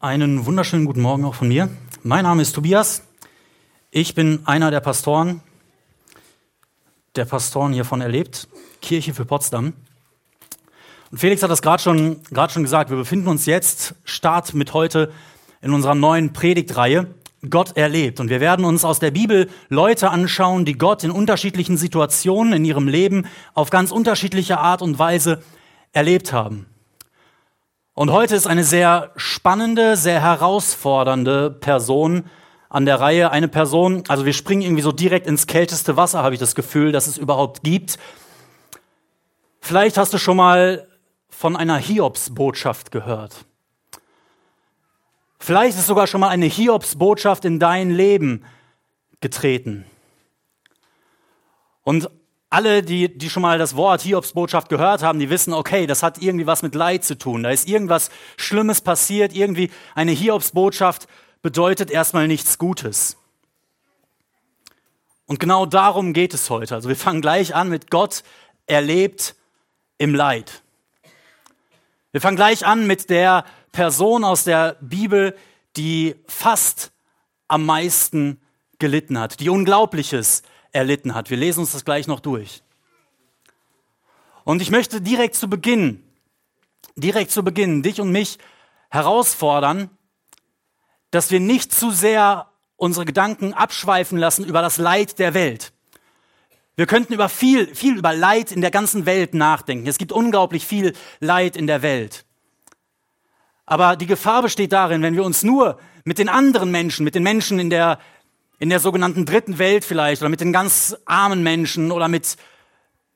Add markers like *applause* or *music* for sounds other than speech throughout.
Einen wunderschönen guten Morgen auch von mir. Mein Name ist Tobias. Ich bin einer der Pastoren, der Pastoren hiervon erlebt, Kirche für Potsdam. Und Felix hat das gerade schon, schon gesagt. Wir befinden uns jetzt, Start mit heute, in unserer neuen Predigtreihe Gott erlebt. Und wir werden uns aus der Bibel Leute anschauen, die Gott in unterschiedlichen Situationen in ihrem Leben auf ganz unterschiedliche Art und Weise erlebt haben. Und heute ist eine sehr spannende, sehr herausfordernde Person an der Reihe. Eine Person, also wir springen irgendwie so direkt ins kälteste Wasser, habe ich das Gefühl, dass es überhaupt gibt. Vielleicht hast du schon mal von einer Hiobsbotschaft gehört. Vielleicht ist sogar schon mal eine Hiobsbotschaft in dein Leben getreten. Und alle, die, die schon mal das Wort Hiobsbotschaft gehört haben, die wissen, okay, das hat irgendwie was mit Leid zu tun. Da ist irgendwas Schlimmes passiert. Irgendwie eine Hiobsbotschaft bedeutet erstmal nichts Gutes. Und genau darum geht es heute. Also wir fangen gleich an mit Gott erlebt im Leid. Wir fangen gleich an mit der Person aus der Bibel, die fast am meisten gelitten hat, die Unglaubliches erlitten hat. Wir lesen uns das gleich noch durch. Und ich möchte direkt zu Beginn, direkt zu Beginn dich und mich herausfordern, dass wir nicht zu sehr unsere Gedanken abschweifen lassen über das Leid der Welt. Wir könnten über viel, viel über Leid in der ganzen Welt nachdenken. Es gibt unglaublich viel Leid in der Welt. Aber die Gefahr besteht darin, wenn wir uns nur mit den anderen Menschen, mit den Menschen in der in der sogenannten dritten Welt vielleicht oder mit den ganz armen Menschen oder mit,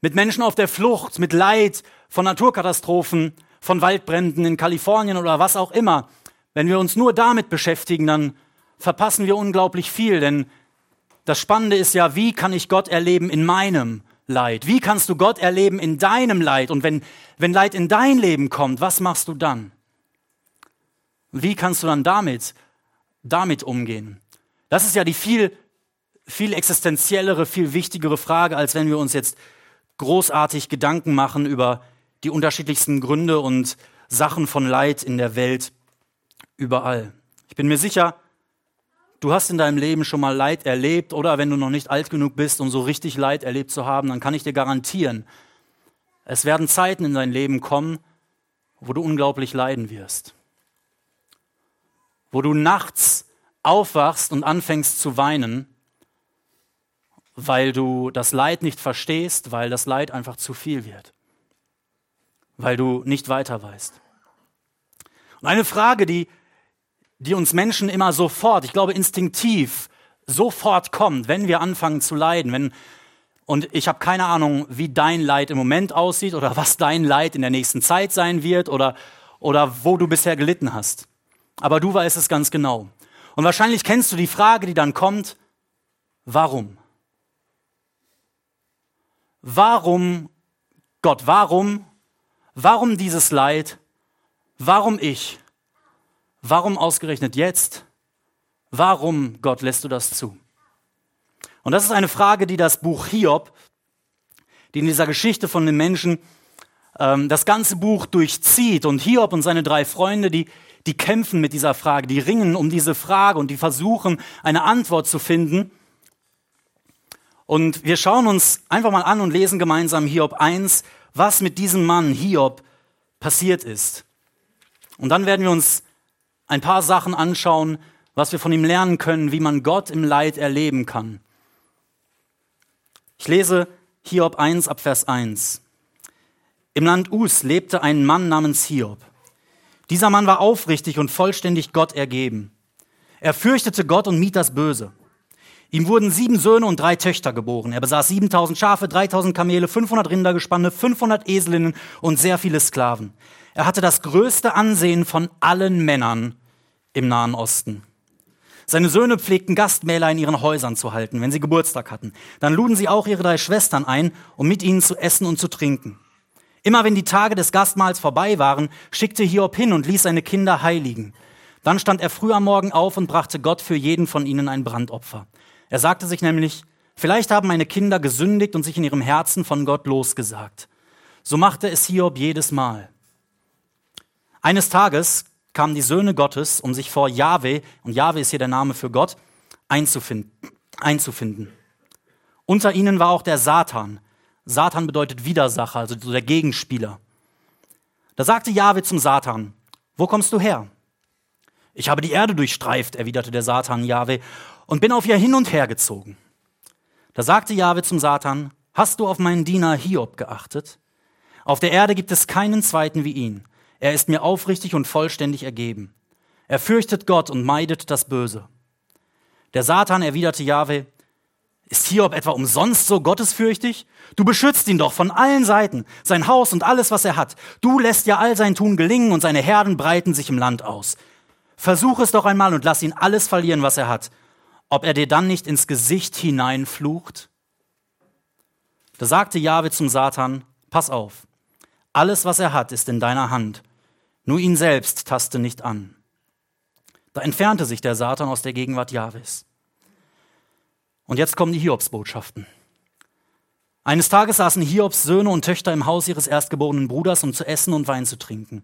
mit Menschen auf der Flucht, mit Leid von Naturkatastrophen, von Waldbränden in Kalifornien oder was auch immer. Wenn wir uns nur damit beschäftigen, dann verpassen wir unglaublich viel, denn das Spannende ist ja, wie kann ich Gott erleben in meinem Leid? Wie kannst du Gott erleben in deinem Leid? Und wenn, wenn Leid in dein Leben kommt, was machst du dann? Wie kannst du dann damit, damit umgehen? Das ist ja die viel, viel existenziellere, viel wichtigere Frage, als wenn wir uns jetzt großartig Gedanken machen über die unterschiedlichsten Gründe und Sachen von Leid in der Welt überall. Ich bin mir sicher, du hast in deinem Leben schon mal Leid erlebt oder wenn du noch nicht alt genug bist, um so richtig Leid erlebt zu haben, dann kann ich dir garantieren, es werden Zeiten in dein Leben kommen, wo du unglaublich leiden wirst. Wo du nachts aufwachst und anfängst zu weinen, weil du das Leid nicht verstehst, weil das Leid einfach zu viel wird, weil du nicht weiter weißt. Und eine Frage, die, die uns Menschen immer sofort, ich glaube instinktiv, sofort kommt, wenn wir anfangen zu leiden, wenn und ich habe keine Ahnung, wie dein Leid im Moment aussieht oder was dein Leid in der nächsten Zeit sein wird oder, oder wo du bisher gelitten hast. Aber du weißt es ganz genau. Und wahrscheinlich kennst du die Frage, die dann kommt, warum? Warum, Gott, warum? Warum dieses Leid? Warum ich? Warum ausgerechnet jetzt? Warum, Gott, lässt du das zu? Und das ist eine Frage, die das Buch Hiob, die in dieser Geschichte von den Menschen ähm, das ganze Buch durchzieht. Und Hiob und seine drei Freunde, die, die kämpfen mit dieser Frage, die ringen um diese Frage und die versuchen, eine Antwort zu finden. Und wir schauen uns einfach mal an und lesen gemeinsam Hiob 1, was mit diesem Mann Hiob passiert ist. Und dann werden wir uns ein paar Sachen anschauen, was wir von ihm lernen können, wie man Gott im Leid erleben kann. Ich lese Hiob 1 ab Vers 1. Im Land Us lebte ein Mann namens Hiob. Dieser Mann war aufrichtig und vollständig Gott ergeben. Er fürchtete Gott und mied das Böse. Ihm wurden sieben Söhne und drei Töchter geboren. Er besaß 7000 Schafe, 3000 Kamele, 500 Rindergespanne, 500 Eselinnen und sehr viele Sklaven. Er hatte das größte Ansehen von allen Männern im Nahen Osten. Seine Söhne pflegten Gastmähler in ihren Häusern zu halten, wenn sie Geburtstag hatten. Dann luden sie auch ihre drei Schwestern ein, um mit ihnen zu essen und zu trinken. Immer wenn die Tage des Gastmahls vorbei waren, schickte Hiob hin und ließ seine Kinder heiligen. Dann stand er früh am Morgen auf und brachte Gott für jeden von ihnen ein Brandopfer. Er sagte sich nämlich, vielleicht haben meine Kinder gesündigt und sich in ihrem Herzen von Gott losgesagt. So machte es Hiob jedes Mal. Eines Tages kamen die Söhne Gottes, um sich vor Jahwe, und Jahwe ist hier der Name für Gott, einzufinden. einzufinden. Unter ihnen war auch der Satan. Satan bedeutet Widersacher, also so der Gegenspieler. Da sagte Jahwe zum Satan, wo kommst du her? Ich habe die Erde durchstreift, erwiderte der Satan Jahwe, und bin auf ihr hin und her gezogen. Da sagte Jahwe zum Satan, hast du auf meinen Diener Hiob geachtet? Auf der Erde gibt es keinen zweiten wie ihn. Er ist mir aufrichtig und vollständig ergeben. Er fürchtet Gott und meidet das Böse. Der Satan erwiderte Jahwe, ist Hiob etwa umsonst so gottesfürchtig? Du beschützt ihn doch von allen Seiten, sein Haus und alles, was er hat. Du lässt ja all sein Tun gelingen und seine Herden breiten sich im Land aus. Versuch es doch einmal und lass ihn alles verlieren, was er hat. Ob er dir dann nicht ins Gesicht hineinflucht? Da sagte Jahwe zum Satan, pass auf, alles, was er hat, ist in deiner Hand. Nur ihn selbst taste nicht an. Da entfernte sich der Satan aus der Gegenwart Jahwes. Und jetzt kommen die Hiobsbotschaften. Eines Tages saßen Hiobs Söhne und Töchter im Haus ihres erstgeborenen Bruders, um zu essen und Wein zu trinken.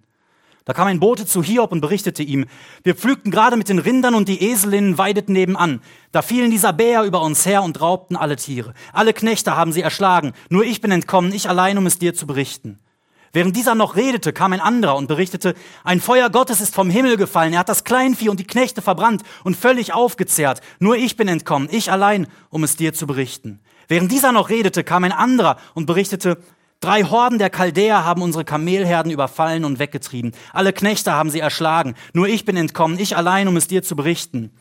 Da kam ein Bote zu Hiob und berichtete ihm, wir pflügten gerade mit den Rindern und die Eselinnen weideten nebenan. Da fielen die Sabäer über uns her und raubten alle Tiere. Alle Knechte haben sie erschlagen. Nur ich bin entkommen, ich allein, um es dir zu berichten. Während dieser noch redete, kam ein anderer und berichtete, ein Feuer Gottes ist vom Himmel gefallen, er hat das Kleinvieh und die Knechte verbrannt und völlig aufgezehrt. Nur ich bin entkommen, ich allein, um es dir zu berichten. Während dieser noch redete, kam ein anderer und berichtete, Drei Horden der Chaldäer haben unsere Kamelherden überfallen und weggetrieben. Alle Knechte haben sie erschlagen. Nur ich bin entkommen, ich allein, um es dir zu berichten.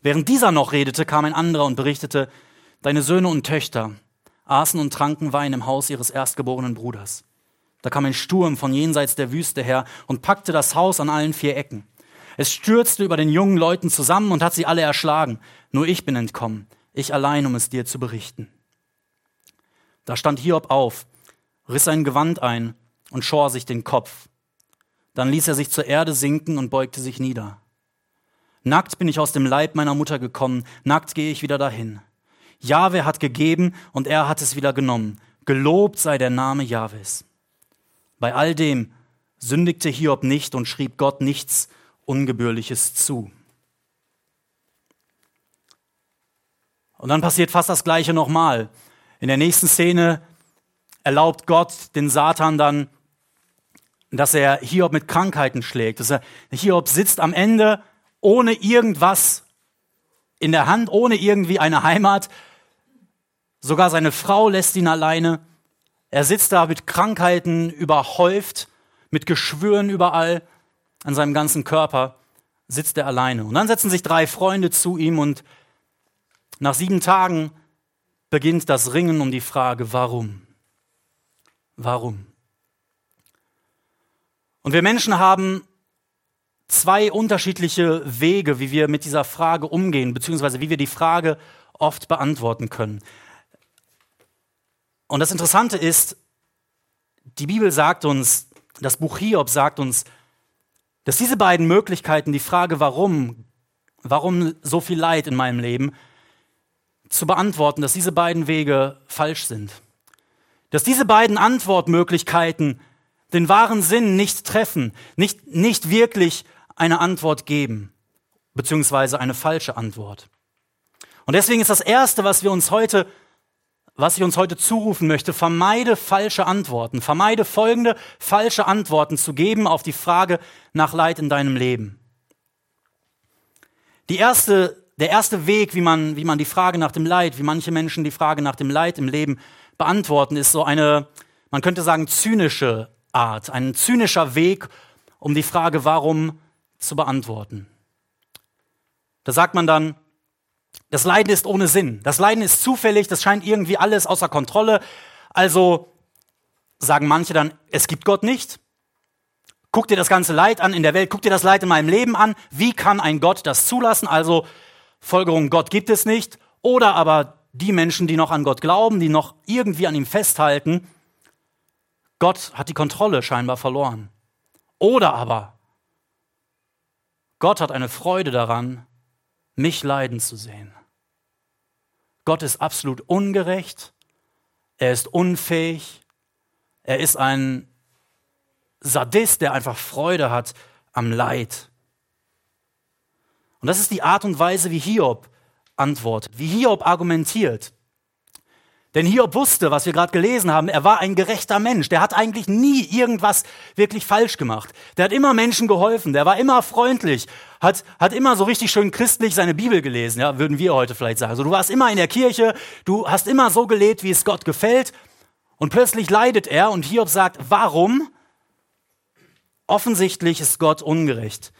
Während dieser noch redete, kam ein anderer und berichtete, deine Söhne und Töchter aßen und tranken Wein im Haus ihres erstgeborenen Bruders. Da kam ein Sturm von jenseits der Wüste her und packte das Haus an allen vier Ecken. Es stürzte über den jungen Leuten zusammen und hat sie alle erschlagen. Nur ich bin entkommen, ich allein, um es dir zu berichten. Da stand Hiob auf riss sein Gewand ein und schor sich den Kopf. Dann ließ er sich zur Erde sinken und beugte sich nieder. Nackt bin ich aus dem Leib meiner Mutter gekommen, nackt gehe ich wieder dahin. Jahwe hat gegeben und er hat es wieder genommen. Gelobt sei der Name Jahwes. Bei all dem sündigte Hiob nicht und schrieb Gott nichts Ungebührliches zu. Und dann passiert fast das Gleiche nochmal. In der nächsten Szene erlaubt Gott den Satan dann, dass er Hiob mit Krankheiten schlägt. Dass er, Hiob sitzt am Ende ohne irgendwas in der Hand, ohne irgendwie eine Heimat. Sogar seine Frau lässt ihn alleine. Er sitzt da mit Krankheiten überhäuft, mit Geschwüren überall an seinem ganzen Körper, sitzt er alleine. Und dann setzen sich drei Freunde zu ihm und nach sieben Tagen beginnt das Ringen um die Frage, warum? Warum? Und wir Menschen haben zwei unterschiedliche Wege, wie wir mit dieser Frage umgehen, beziehungsweise wie wir die Frage oft beantworten können. Und das Interessante ist, die Bibel sagt uns, das Buch Hiob sagt uns, dass diese beiden Möglichkeiten, die Frage, warum, warum so viel Leid in meinem Leben, zu beantworten, dass diese beiden Wege falsch sind dass diese beiden Antwortmöglichkeiten den wahren Sinn nicht treffen, nicht, nicht wirklich eine Antwort geben, beziehungsweise eine falsche Antwort. Und deswegen ist das Erste, was wir uns heute, was ich uns heute zurufen möchte, vermeide falsche Antworten, vermeide folgende falsche Antworten zu geben auf die Frage nach Leid in deinem Leben. Die erste, der erste Weg, wie man, wie man die Frage nach dem Leid, wie manche Menschen die Frage nach dem Leid im Leben beantworten, ist so eine, man könnte sagen, zynische Art, ein zynischer Weg, um die Frage, warum zu beantworten. Da sagt man dann, das Leiden ist ohne Sinn. Das Leiden ist zufällig, das scheint irgendwie alles außer Kontrolle. Also sagen manche dann, es gibt Gott nicht. Guck dir das ganze Leid an in der Welt, guck dir das Leid in meinem Leben an. Wie kann ein Gott das zulassen? Also Folgerung, Gott gibt es nicht. Oder aber die Menschen, die noch an Gott glauben, die noch irgendwie an ihm festhalten, Gott hat die Kontrolle scheinbar verloren. Oder aber Gott hat eine Freude daran, mich leiden zu sehen. Gott ist absolut ungerecht, er ist unfähig, er ist ein Sadist, der einfach Freude hat am Leid Und das ist die Art und Weise, wie Hiob antwortet, wie Hiob argumentiert. Denn Hiob wusste, was wir gerade gelesen haben, er war ein gerechter Mensch. Der hat eigentlich nie irgendwas wirklich falsch gemacht. Der hat immer Menschen geholfen, der war immer freundlich, hat, hat immer so richtig schön christlich seine Bibel gelesen, ja, würden wir heute vielleicht sagen. Also du warst immer in der Kirche, du hast immer so gelebt, wie es Gott gefällt. Und plötzlich leidet er und Hiob sagt, warum? Offensichtlich ist Gott ungerecht.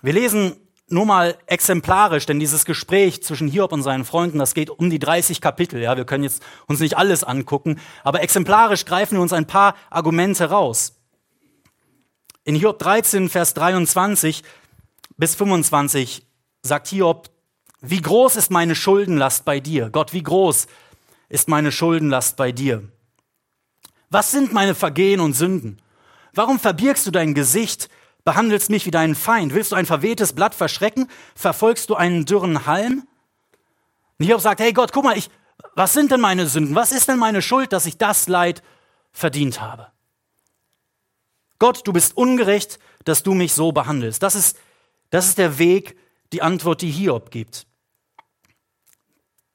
Wir lesen nur mal exemplarisch, denn dieses Gespräch zwischen Hiob und seinen Freunden, das geht um die 30 Kapitel. Ja, wir können jetzt uns nicht alles angucken, aber exemplarisch greifen wir uns ein paar Argumente raus. In Hiob 13, Vers 23 bis 25 sagt Hiob, wie groß ist meine Schuldenlast bei dir? Gott, wie groß ist meine Schuldenlast bei dir? Was sind meine Vergehen und Sünden? Warum verbirgst du dein Gesicht behandelst mich wie deinen Feind. Willst du ein verwehtes Blatt verschrecken? Verfolgst du einen dürren Halm? Hiob sagt, hey Gott, guck mal, ich, was sind denn meine Sünden? Was ist denn meine Schuld, dass ich das Leid verdient habe? Gott, du bist ungerecht, dass du mich so behandelst. Das ist, das ist der Weg, die Antwort, die Hiob gibt.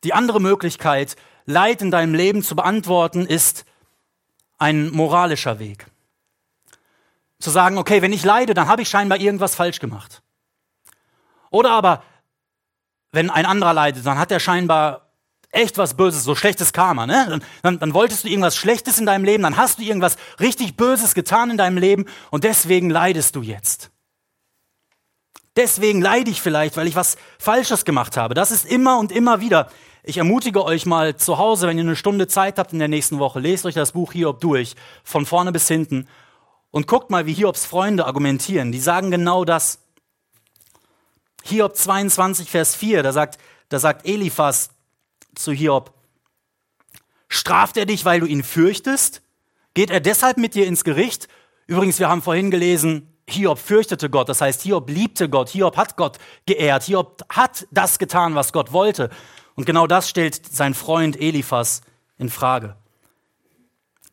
Die andere Möglichkeit, Leid in deinem Leben zu beantworten, ist ein moralischer Weg. Zu sagen, okay, wenn ich leide, dann habe ich scheinbar irgendwas falsch gemacht. Oder aber, wenn ein anderer leidet, dann hat er scheinbar echt was Böses, so schlechtes Karma. Ne? Dann, dann, dann wolltest du irgendwas Schlechtes in deinem Leben, dann hast du irgendwas richtig Böses getan in deinem Leben und deswegen leidest du jetzt. Deswegen leide ich vielleicht, weil ich was Falsches gemacht habe. Das ist immer und immer wieder. Ich ermutige euch mal zu Hause, wenn ihr eine Stunde Zeit habt in der nächsten Woche, lest euch das Buch Hiob durch, von vorne bis hinten und guckt mal, wie Hiobs Freunde argumentieren. Die sagen genau das. Hiob 22, Vers 4, da sagt, da sagt Eliphas zu Hiob, straft er dich, weil du ihn fürchtest? Geht er deshalb mit dir ins Gericht? Übrigens, wir haben vorhin gelesen, Hiob fürchtete Gott, das heißt, Hiob liebte Gott, Hiob hat Gott geehrt, Hiob hat das getan, was Gott wollte. Und genau das stellt sein Freund Eliphas in Frage.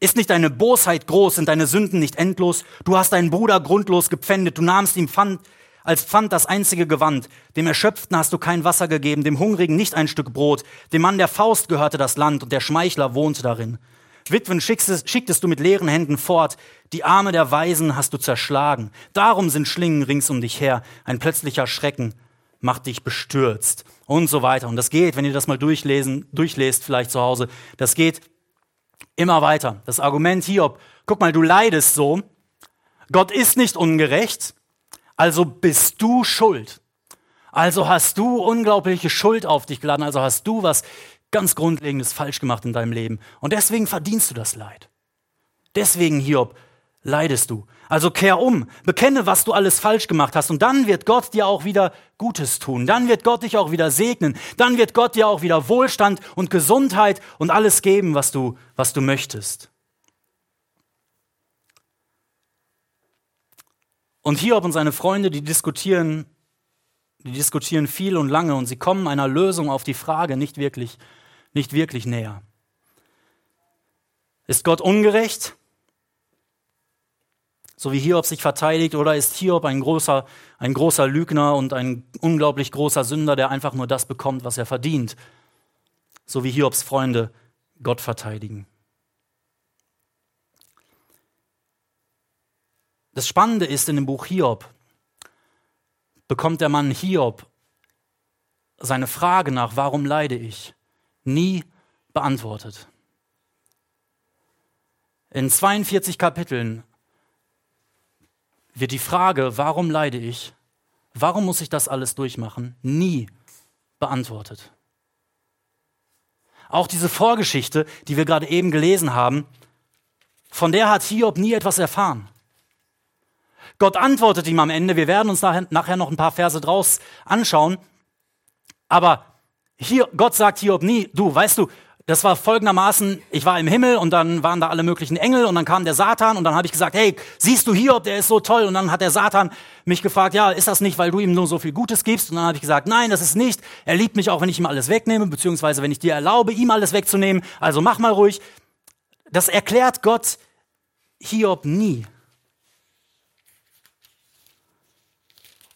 Ist nicht deine Bosheit groß, sind deine Sünden nicht endlos? Du hast deinen Bruder grundlos gepfändet, du nahmst ihm Pfand, als Pfand das einzige Gewand. Dem Erschöpften hast du kein Wasser gegeben, dem Hungrigen nicht ein Stück Brot. Dem Mann der Faust gehörte das Land und der Schmeichler wohnte darin. Witwen schicktest, schicktest du mit leeren Händen fort, die Arme der Weisen hast du zerschlagen. Darum sind Schlingen rings um dich her, ein plötzlicher Schrecken macht dich bestürzt und so weiter. Und das geht, wenn ihr das mal durchlesen, durchlest, vielleicht zu Hause, das geht Immer weiter. Das Argument Hiob, guck mal, du leidest so. Gott ist nicht ungerecht, also bist du schuld. Also hast du unglaubliche Schuld auf dich geladen, also hast du was ganz Grundlegendes falsch gemacht in deinem Leben. Und deswegen verdienst du das Leid. Deswegen, Hiob, leidest du. Also kehr um, bekenne, was du alles falsch gemacht hast und dann wird Gott dir auch wieder Gutes tun. Dann wird Gott dich auch wieder segnen. Dann wird Gott dir auch wieder Wohlstand und Gesundheit und alles geben, was du, was du möchtest. Und Hiob und seine Freunde, die diskutieren, die diskutieren viel und lange und sie kommen einer Lösung auf die Frage nicht wirklich, nicht wirklich näher. Ist Gott ungerecht? So wie Hiob sich verteidigt, oder ist Hiob ein großer, ein großer Lügner und ein unglaublich großer Sünder, der einfach nur das bekommt, was er verdient, so wie Hiobs Freunde Gott verteidigen. Das Spannende ist, in dem Buch Hiob bekommt der Mann Hiob seine Frage nach, warum leide ich, nie beantwortet. In 42 Kapiteln wird die Frage, warum leide ich, warum muss ich das alles durchmachen, nie beantwortet. Auch diese Vorgeschichte, die wir gerade eben gelesen haben, von der hat Hiob nie etwas erfahren. Gott antwortet ihm am Ende, wir werden uns nachher, noch ein paar Verse draus anschauen, aber hier, Gott sagt Hiob nie, du, weißt du, das war folgendermaßen, ich war im Himmel und dann waren da alle möglichen Engel und dann kam der Satan und dann habe ich gesagt, hey, siehst du Hiob, der ist so toll. Und dann hat der Satan mich gefragt, ja, ist das nicht, weil du ihm nur so viel Gutes gibst? Und dann habe ich gesagt, nein, das ist nicht. Er liebt mich auch, wenn ich ihm alles wegnehme, beziehungsweise wenn ich dir erlaube, ihm alles wegzunehmen. Also mach mal ruhig. Das erklärt Gott Hiob nie.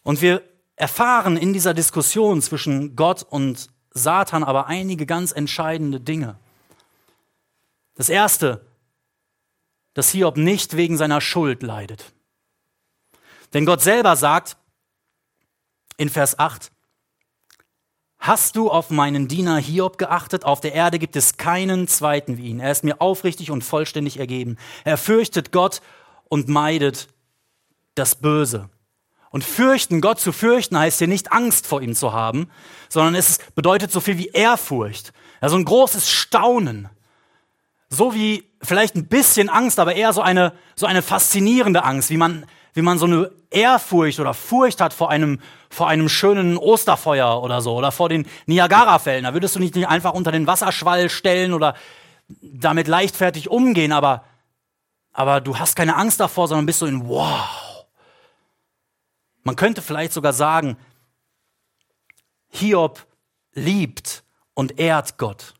Und wir erfahren in dieser Diskussion zwischen Gott und Satan aber einige ganz entscheidende Dinge. Das erste, dass Hiob nicht wegen seiner Schuld leidet. Denn Gott selber sagt in Vers 8, Hast du auf meinen Diener Hiob geachtet? Auf der Erde gibt es keinen zweiten wie ihn. Er ist mir aufrichtig und vollständig ergeben. Er fürchtet Gott und meidet das Böse. Und fürchten, Gott zu fürchten, heißt hier nicht Angst vor ihm zu haben, sondern es bedeutet so viel wie Ehrfurcht. Ja, so ein großes Staunen. So wie vielleicht ein bisschen Angst, aber eher so eine, so eine faszinierende Angst, wie man wie man so eine Ehrfurcht oder Furcht hat vor einem, vor einem schönen Osterfeuer oder so oder vor den Niagara-Fällen. Da würdest du nicht einfach unter den Wasserschwall stellen oder damit leichtfertig umgehen, aber, aber du hast keine Angst davor, sondern bist so in Wow. Man könnte vielleicht sogar sagen, Hiob liebt und ehrt Gott.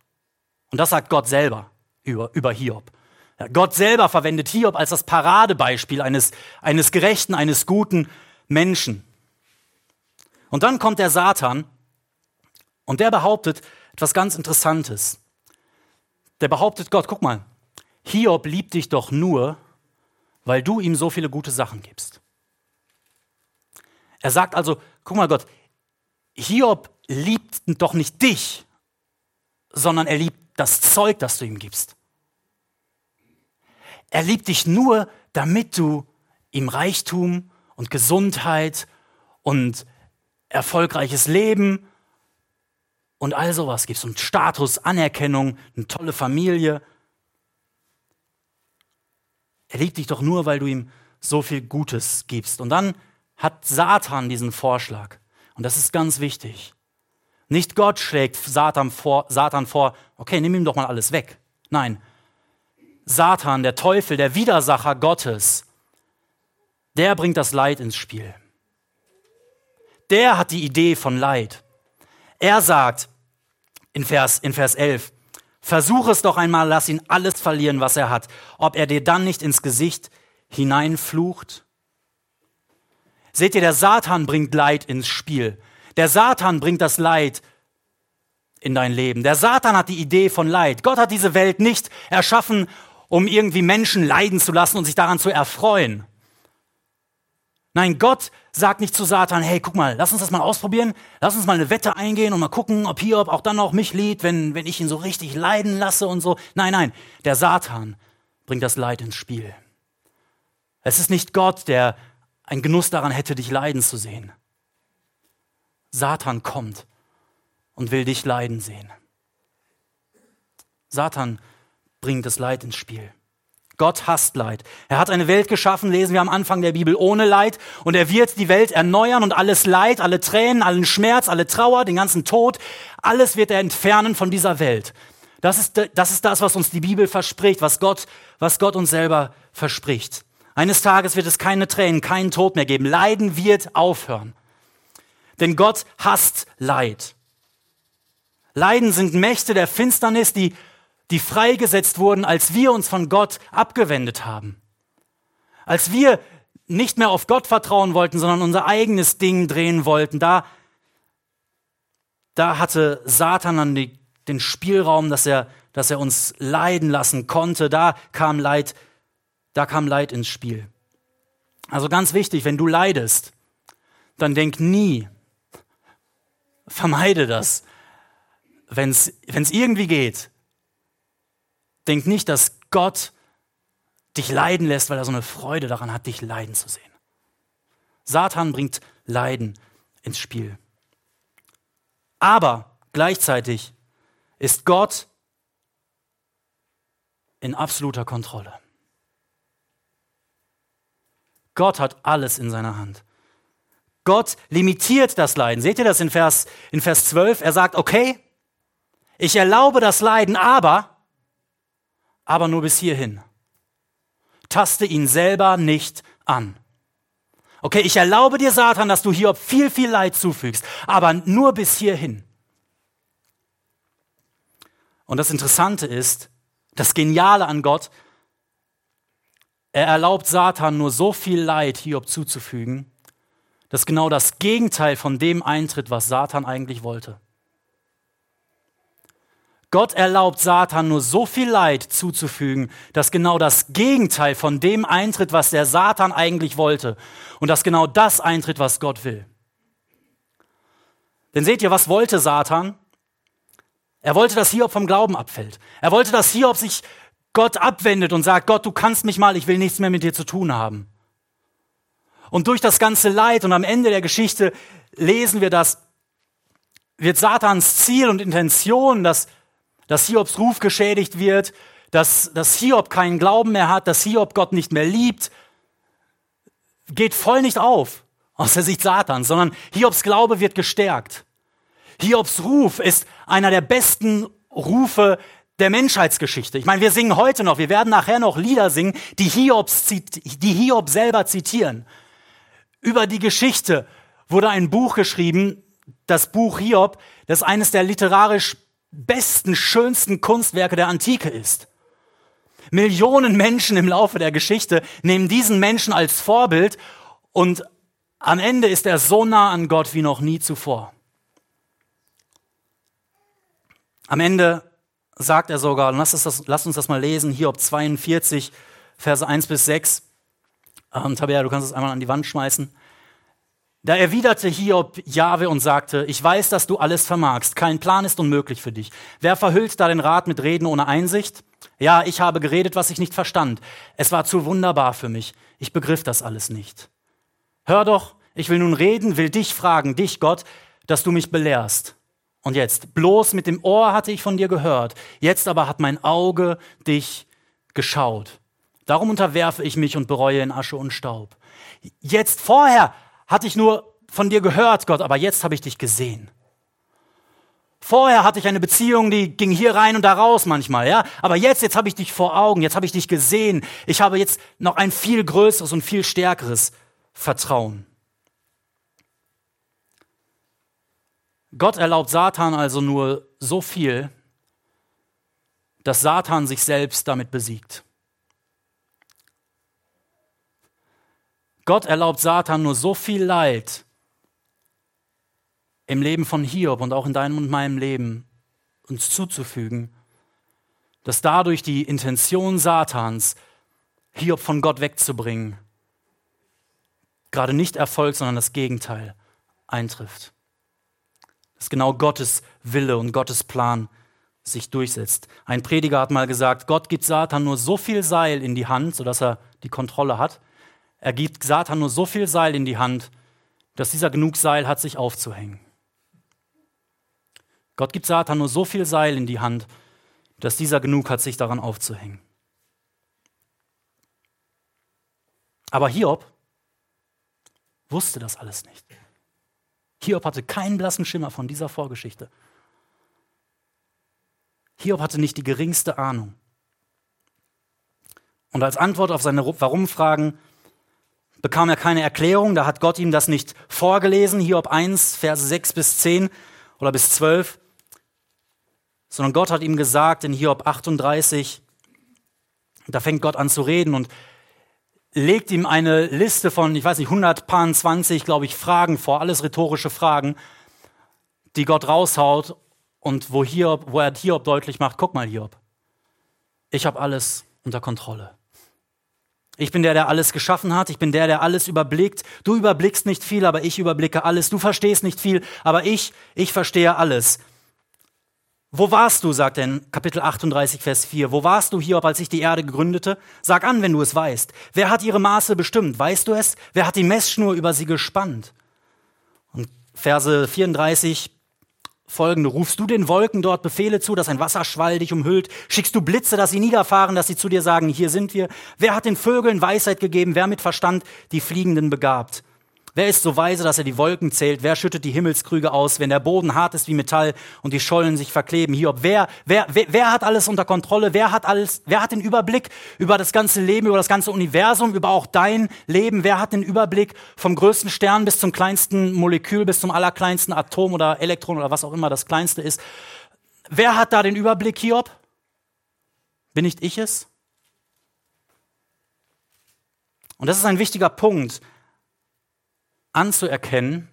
Und das sagt Gott selber über, über Hiob. Gott selber verwendet Hiob als das Paradebeispiel eines, eines gerechten, eines guten Menschen. Und dann kommt der Satan und der behauptet etwas ganz Interessantes. Der behauptet Gott, guck mal, Hiob liebt dich doch nur, weil du ihm so viele gute Sachen gibst. Er sagt also, guck mal Gott, Hiob liebt doch nicht dich, sondern er liebt das Zeug, das du ihm gibst. Er liebt dich nur, damit du ihm Reichtum und Gesundheit und erfolgreiches Leben und all sowas gibst und Status, Anerkennung, eine tolle Familie. Er liebt dich doch nur, weil du ihm so viel Gutes gibst. Und dann hat Satan diesen Vorschlag. Und das ist ganz wichtig. Nicht Gott schlägt Satan vor, Satan vor, okay, nimm ihm doch mal alles weg. Nein, Satan, der Teufel, der Widersacher Gottes, der bringt das Leid ins Spiel. Der hat die Idee von Leid. Er sagt in Vers, in Vers 11, versuch es doch einmal, lass ihn alles verlieren, was er hat, ob er dir dann nicht ins Gesicht hineinflucht. Seht ihr, der Satan bringt Leid ins Spiel. Der Satan bringt das Leid in dein Leben. Der Satan hat die Idee von Leid. Gott hat diese Welt nicht erschaffen, um irgendwie Menschen leiden zu lassen und sich daran zu erfreuen. Nein, Gott sagt nicht zu Satan, hey, guck mal, lass uns das mal ausprobieren, lass uns mal eine Wette eingehen und mal gucken, ob Hiob auch dann noch mich liebt, wenn, wenn ich ihn so richtig leiden lasse und so. Nein, nein, der Satan bringt das Leid ins Spiel. Es ist nicht Gott, der einen Genuss daran hätte, dich leiden zu sehen. Satan kommt und will dich leiden sehen. Satan bringt das Leid ins Spiel. Gott hasst Leid. Er hat eine Welt geschaffen, lesen wir am Anfang der Bibel, ohne Leid. Und er wird die Welt erneuern und alles Leid, alle Tränen, allen Schmerz, alle Trauer, den ganzen Tod, alles wird er entfernen von dieser Welt. Das ist, das ist das, was uns die Bibel verspricht, was Gott, was Gott uns selber verspricht. Eines Tages wird es keine Tränen, keinen Tod mehr geben. Leiden wird aufhören. Denn Gott hasst Leid. Leiden sind Mächte der Finsternis, die die freigesetzt wurden, als wir uns von Gott abgewendet haben. Als wir nicht mehr auf Gott vertrauen wollten, sondern unser eigenes Ding drehen wollten, da, da hatte Satan dann die, den Spielraum, dass er, dass er uns leiden lassen konnte. Da kam Leid, da kam Leid ins Spiel. Also ganz wichtig, wenn du leidest, dann denk nie, vermeide das, wenn es irgendwie geht, Denk nicht, dass Gott dich leiden lässt, weil er so eine Freude daran hat, dich leiden zu sehen. Satan bringt Leiden ins Spiel. Aber gleichzeitig ist Gott in absoluter Kontrolle. Gott hat alles in seiner Hand. Gott limitiert das Leiden. Seht ihr das in Vers, in Vers 12? Er sagt, okay, ich erlaube das Leiden, aber aber nur bis hierhin. Taste ihn selber nicht an. Okay, ich erlaube dir, Satan, dass du Hiob viel, viel Leid zufügst, aber nur bis hierhin. Und das Interessante ist, das Geniale an Gott, er erlaubt Satan nur so viel Leid Hiob zuzufügen, dass genau das Gegenteil von dem eintritt, was Satan eigentlich wollte. Gott erlaubt Satan nur so viel Leid zuzufügen, dass genau das Gegenteil von dem eintritt, was der Satan eigentlich wollte. Und dass genau das eintritt, was Gott will. Denn seht ihr, was wollte Satan? Er wollte, dass Hiob vom Glauben abfällt. Er wollte, dass Hiob sich Gott abwendet und sagt, Gott, du kannst mich mal, ich will nichts mehr mit dir zu tun haben. Und durch das ganze Leid und am Ende der Geschichte lesen wir, dass wird Satans Ziel und Intention, dass, dass Hiobs Ruf geschädigt wird, dass, dass Hiob keinen Glauben mehr hat, dass Hiob Gott nicht mehr liebt, geht voll nicht auf aus der Sicht Satans, sondern Hiobs Glaube wird gestärkt. Hiobs Ruf ist einer der besten Rufe der Menschheitsgeschichte. Ich meine, wir singen heute noch, wir werden nachher noch Lieder singen, die, Hiobs, die Hiob selber zitieren. Über die Geschichte wurde ein Buch geschrieben, das Buch Hiob, das eines der literarisch besten, schönsten Kunstwerke der Antike ist. Millionen Menschen im Laufe der Geschichte nehmen diesen Menschen als Vorbild und am Ende ist er so nah an Gott wie noch nie zuvor. Am Ende sagt er sogar, lass uns das, lass uns das mal lesen, Hiob 42, Verse 1 bis 6. Ähm, Tabea, du kannst es einmal an die Wand schmeißen. Da erwiderte Hiob Jahwe und sagte, ich weiß, dass du alles vermagst. Kein Plan ist unmöglich für dich. Wer verhüllt da den Rat mit Reden ohne Einsicht? Ja, ich habe geredet, was ich nicht verstand. Es war zu wunderbar für mich. Ich begriff das alles nicht. Hör doch, ich will nun reden, will dich fragen, dich Gott, dass du mich belehrst. Und jetzt, bloß mit dem Ohr hatte ich von dir gehört, jetzt aber hat mein Auge dich geschaut. Darum unterwerfe ich mich und bereue in Asche und Staub. Jetzt vorher hatte ich nur von dir gehört, Gott, aber jetzt habe ich dich gesehen. Vorher hatte ich eine Beziehung, die ging hier rein und da raus manchmal, ja. Aber jetzt, jetzt habe ich dich vor Augen, jetzt habe ich dich gesehen. Ich habe jetzt noch ein viel größeres und viel stärkeres Vertrauen. Gott erlaubt Satan also nur so viel, dass Satan sich selbst damit besiegt. Gott erlaubt Satan nur so viel Leid im Leben von Hiob und auch in deinem und meinem Leben uns zuzufügen, dass dadurch die Intention Satans, Hiob von Gott wegzubringen, gerade nicht erfolgt, sondern das Gegenteil eintrifft dass genau Gottes Wille und Gottes Plan sich durchsetzt. Ein Prediger hat mal gesagt, Gott gibt Satan nur so viel Seil in die Hand, sodass er die Kontrolle hat. Er gibt Satan nur so viel Seil in die Hand, dass dieser genug Seil hat, sich aufzuhängen. Gott gibt Satan nur so viel Seil in die Hand, dass dieser genug hat, sich daran aufzuhängen. Aber Hiob wusste das alles nicht. Hiob hatte keinen blassen Schimmer von dieser Vorgeschichte. Hiob hatte nicht die geringste Ahnung. Und als Antwort auf seine Warum-Fragen bekam er keine Erklärung, da hat Gott ihm das nicht vorgelesen, Hiob 1, Verse 6 bis 10 oder bis 12, sondern Gott hat ihm gesagt in Hiob 38, da fängt Gott an zu reden und legt ihm eine Liste von, ich weiß nicht, 120, glaube ich, Fragen vor, alles rhetorische Fragen, die Gott raushaut und wo, Hiob, wo er Hiob deutlich macht, guck mal Hiob, ich habe alles unter Kontrolle. Ich bin der, der alles geschaffen hat. Ich bin der, der alles überblickt. Du überblickst nicht viel, aber ich überblicke alles. Du verstehst nicht viel, aber ich, ich verstehe alles. Wo warst du, sagt er in Kapitel 38, Vers 4. Wo warst du, Hiob, als ich die Erde gegründete? Sag an, wenn du es weißt. Wer hat ihre Maße bestimmt? Weißt du es? Wer hat die Messschnur über sie gespannt? Und Verse 34 folgende. Rufst du den Wolken dort Befehle zu, dass ein Wasserschwall dich umhüllt? Schickst du Blitze, dass sie niederfahren, dass sie zu dir sagen, hier sind wir? Wer hat den Vögeln Weisheit gegeben? Wer mit Verstand die Fliegenden begabt? Wer ist so weise, dass er die Wolken zählt? Wer schüttet die Himmelskrüge aus, wenn der Boden hart ist wie Metall und die Schollen sich verkleben? Hiob, wer, wer, wer, wer hat alles unter Kontrolle? Wer hat alles, wer hat den Überblick über das ganze Leben, über das ganze Universum, über auch dein Leben? Wer hat den Überblick vom größten Stern bis zum kleinsten Molekül, bis zum allerkleinsten Atom oder Elektron oder was auch immer das kleinste ist? Wer hat da den Überblick, Hiob? Bin nicht ich es? Und das ist ein wichtiger Punkt. Anzuerkennen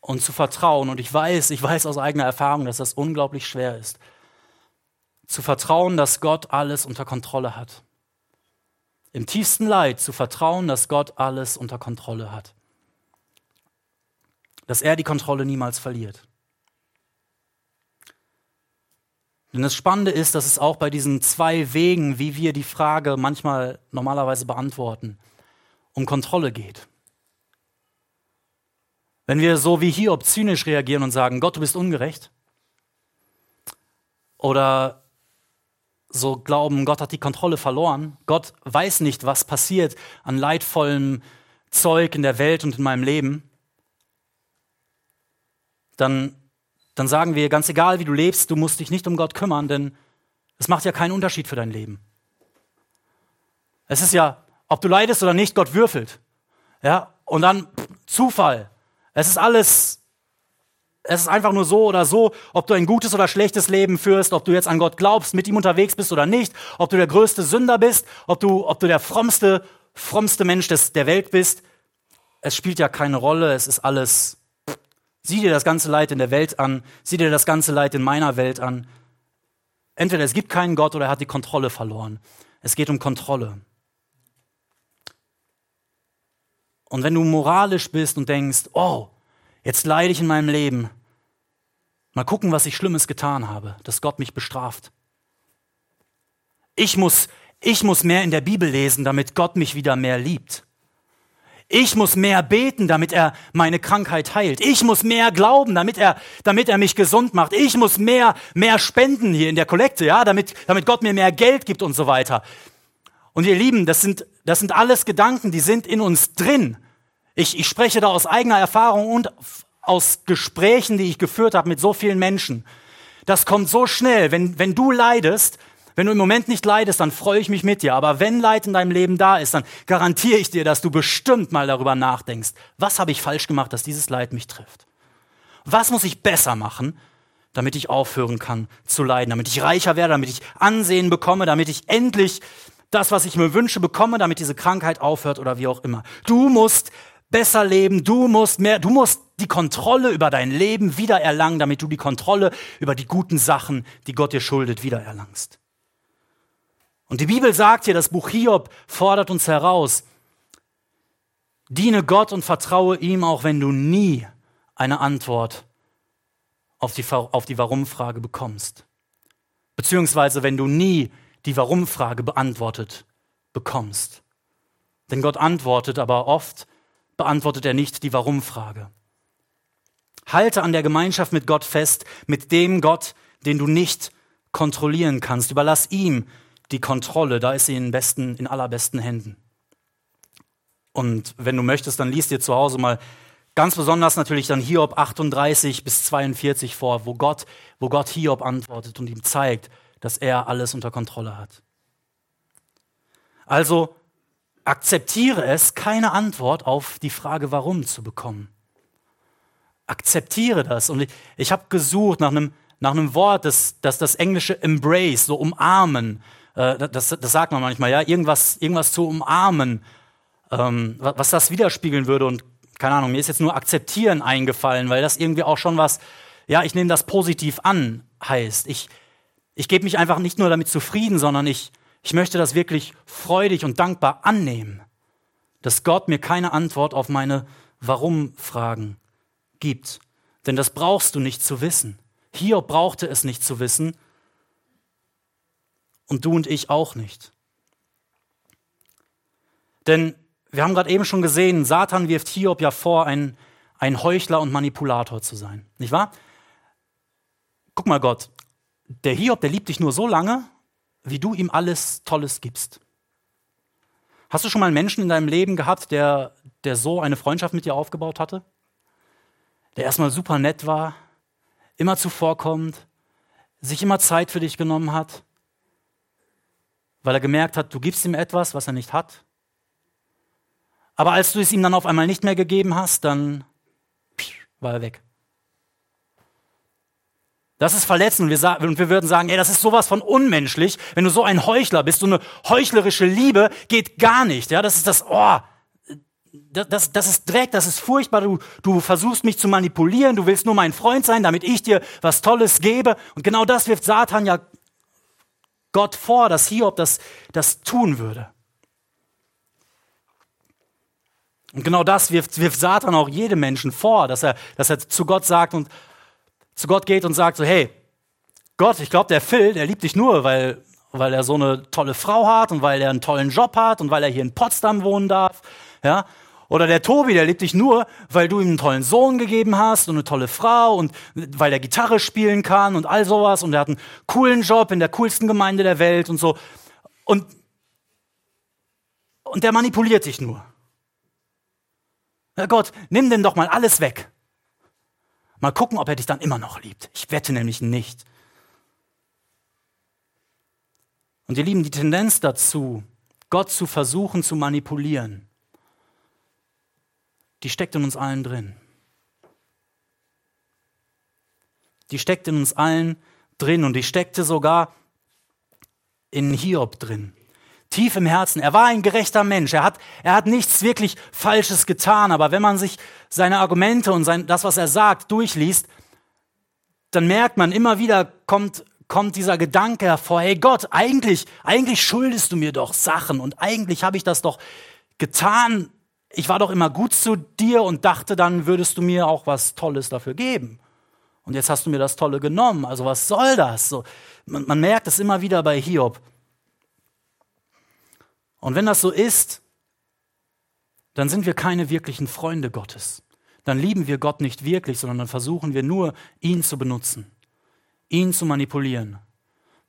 und zu vertrauen. Und ich weiß, ich weiß aus eigener Erfahrung, dass das unglaublich schwer ist. Zu vertrauen, dass Gott alles unter Kontrolle hat. Im tiefsten Leid zu vertrauen, dass Gott alles unter Kontrolle hat. Dass er die Kontrolle niemals verliert. Denn das Spannende ist, dass es auch bei diesen zwei Wegen, wie wir die Frage manchmal normalerweise beantworten, um Kontrolle geht. Wenn wir so wie Hiob zynisch reagieren und sagen, Gott, du bist ungerecht, oder so glauben, Gott hat die Kontrolle verloren, Gott weiß nicht, was passiert an leidvollem Zeug in der Welt und in meinem Leben, dann, dann sagen wir, ganz egal wie du lebst, du musst dich nicht um Gott kümmern, denn es macht ja keinen Unterschied für dein Leben. Es ist ja, ob du leidest oder nicht, Gott würfelt. Ja, und dann Zufall. Es ist alles, es ist einfach nur so oder so, ob du ein gutes oder schlechtes Leben führst, ob du jetzt an Gott glaubst, mit ihm unterwegs bist oder nicht, ob du der größte Sünder bist, ob du, ob du der frommste, frommste Mensch des, der Welt bist. Es spielt ja keine Rolle, es ist alles. Sieh dir das ganze Leid in der Welt an, sieh dir das ganze Leid in meiner Welt an. Entweder es gibt keinen Gott oder er hat die Kontrolle verloren. Es geht um Kontrolle. Und wenn du moralisch bist und denkst, oh, jetzt leide ich in meinem Leben, mal gucken, was ich Schlimmes getan habe, dass Gott mich bestraft. Ich muss, ich muss mehr in der Bibel lesen, damit Gott mich wieder mehr liebt. Ich muss mehr beten, damit er meine Krankheit heilt. Ich muss mehr glauben, damit er, damit er mich gesund macht. Ich muss mehr, mehr spenden hier in der Kollekte, ja, damit, damit Gott mir mehr Geld gibt und so weiter. Und ihr Lieben, das sind, das sind alles Gedanken, die sind in uns drin. Ich, ich spreche da aus eigener Erfahrung und aus Gesprächen, die ich geführt habe mit so vielen Menschen. Das kommt so schnell. Wenn, wenn du leidest, wenn du im Moment nicht leidest, dann freue ich mich mit dir. Aber wenn Leid in deinem Leben da ist, dann garantiere ich dir, dass du bestimmt mal darüber nachdenkst. Was habe ich falsch gemacht, dass dieses Leid mich trifft? Was muss ich besser machen, damit ich aufhören kann zu leiden, damit ich reicher werde, damit ich Ansehen bekomme, damit ich endlich das, was ich mir wünsche, bekomme, damit diese Krankheit aufhört oder wie auch immer. Du musst besser leben, du musst mehr, du musst die Kontrolle über dein Leben wieder erlangen, damit du die Kontrolle über die guten Sachen, die Gott dir schuldet, wieder erlangst. Und die Bibel sagt hier, das Buch Hiob fordert uns heraus, diene Gott und vertraue ihm, auch wenn du nie eine Antwort auf die, auf die Warum-Frage bekommst. Beziehungsweise wenn du nie die Warum-Frage beantwortet bekommst. Denn Gott antwortet, aber oft beantwortet er nicht die Warum-Frage. Halte an der Gemeinschaft mit Gott fest, mit dem Gott, den du nicht kontrollieren kannst. Überlass ihm die Kontrolle, da ist sie in, besten, in allerbesten Händen. Und wenn du möchtest, dann liest dir zu Hause mal ganz besonders natürlich dann Hiob 38 bis 42 vor, wo Gott, wo Gott Hiob antwortet und ihm zeigt, dass er alles unter Kontrolle hat. Also akzeptiere es, keine Antwort auf die Frage, warum zu bekommen. Akzeptiere das. Und ich, ich habe gesucht nach einem, nach einem Wort, das, das das englische Embrace, so umarmen, äh, das, das sagt man manchmal, ja, irgendwas, irgendwas zu umarmen, ähm, was das widerspiegeln würde. Und keine Ahnung, mir ist jetzt nur akzeptieren eingefallen, weil das irgendwie auch schon was, ja, ich nehme das positiv an, heißt. Ich, ich gebe mich einfach nicht nur damit zufrieden, sondern ich, ich möchte das wirklich freudig und dankbar annehmen, dass Gott mir keine Antwort auf meine Warum-Fragen gibt. Denn das brauchst du nicht zu wissen. Hiob brauchte es nicht zu wissen und du und ich auch nicht. Denn wir haben gerade eben schon gesehen, Satan wirft Hiob ja vor, ein, ein Heuchler und Manipulator zu sein. Nicht wahr? Guck mal, Gott, der Hiob, der liebt dich nur so lange, wie du ihm alles Tolles gibst. Hast du schon mal einen Menschen in deinem Leben gehabt, der, der so eine Freundschaft mit dir aufgebaut hatte? Der erstmal super nett war, immer zuvorkommt, sich immer Zeit für dich genommen hat, weil er gemerkt hat, du gibst ihm etwas, was er nicht hat. Aber als du es ihm dann auf einmal nicht mehr gegeben hast, dann war er weg. Das ist verletzend und wir, und wir würden sagen, ey, das ist sowas von unmenschlich, wenn du so ein Heuchler bist, so eine heuchlerische Liebe geht gar nicht. Ja, das ist das, oh, das, das ist Dreck, das ist furchtbar, du, du versuchst mich zu manipulieren, du willst nur mein Freund sein, damit ich dir was Tolles gebe. Und genau das wirft Satan ja Gott vor, dass Hiob das, das tun würde. Und genau das wirft, wirft Satan auch jedem Menschen vor, dass er, dass er zu Gott sagt und zu Gott geht und sagt so, hey, Gott, ich glaube, der Phil, der liebt dich nur, weil, weil er so eine tolle Frau hat und weil er einen tollen Job hat und weil er hier in Potsdam wohnen darf. Ja? Oder der Tobi, der liebt dich nur, weil du ihm einen tollen Sohn gegeben hast und eine tolle Frau und weil er Gitarre spielen kann und all sowas und er hat einen coolen Job in der coolsten Gemeinde der Welt und so. Und, und der manipuliert dich nur. Herr Gott, nimm denn doch mal alles weg. Mal gucken, ob er dich dann immer noch liebt. Ich wette nämlich nicht. Und ihr Lieben, die Tendenz dazu, Gott zu versuchen zu manipulieren, die steckt in uns allen drin. Die steckt in uns allen drin und die steckte sogar in Hiob drin tief im Herzen. Er war ein gerechter Mensch. Er hat, er hat nichts wirklich Falsches getan. Aber wenn man sich seine Argumente und sein, das, was er sagt, durchliest, dann merkt man immer wieder kommt, kommt dieser Gedanke hervor, hey Gott, eigentlich, eigentlich schuldest du mir doch Sachen und eigentlich habe ich das doch getan. Ich war doch immer gut zu dir und dachte, dann würdest du mir auch was Tolles dafür geben. Und jetzt hast du mir das Tolle genommen. Also was soll das? So, man, man merkt es immer wieder bei Hiob. Und wenn das so ist, dann sind wir keine wirklichen Freunde Gottes. Dann lieben wir Gott nicht wirklich, sondern dann versuchen wir nur, ihn zu benutzen, ihn zu manipulieren,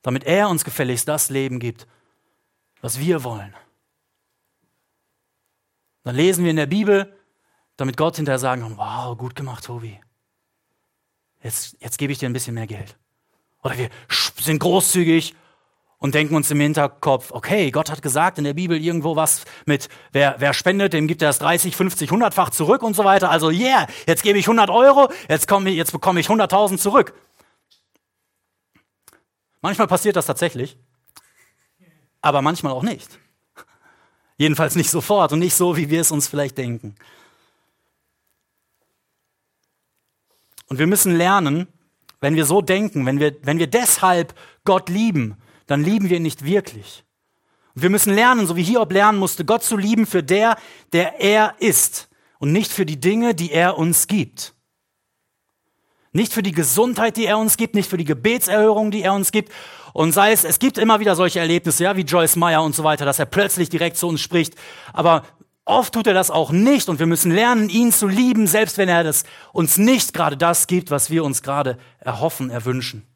damit er uns gefälligst das Leben gibt, was wir wollen. Dann lesen wir in der Bibel, damit Gott hinterher sagen kann, wow, gut gemacht, Tobi. Jetzt, jetzt gebe ich dir ein bisschen mehr Geld. Oder wir sind großzügig und denken uns im Hinterkopf, okay, Gott hat gesagt in der Bibel irgendwo was mit, wer, wer spendet, dem gibt er das 30, 50, 100-fach zurück und so weiter. Also, yeah, jetzt gebe ich 100 Euro, jetzt, komm, jetzt bekomme ich 100.000 zurück. Manchmal passiert das tatsächlich, aber manchmal auch nicht. Jedenfalls nicht sofort und nicht so, wie wir es uns vielleicht denken. Und wir müssen lernen, wenn wir so denken, wenn wir, wenn wir deshalb Gott lieben, dann lieben wir ihn nicht wirklich. Und wir müssen lernen, so wie Hiob lernen musste, Gott zu lieben für der, der er ist und nicht für die Dinge, die er uns gibt. Nicht für die Gesundheit, die er uns gibt, nicht für die Gebetserhörung, die er uns gibt. Und sei es, es gibt immer wieder solche Erlebnisse, ja, wie Joyce Meyer und so weiter, dass er plötzlich direkt zu uns spricht. Aber oft tut er das auch nicht und wir müssen lernen, ihn zu lieben, selbst wenn er das, uns nicht gerade das gibt, was wir uns gerade erhoffen, erwünschen.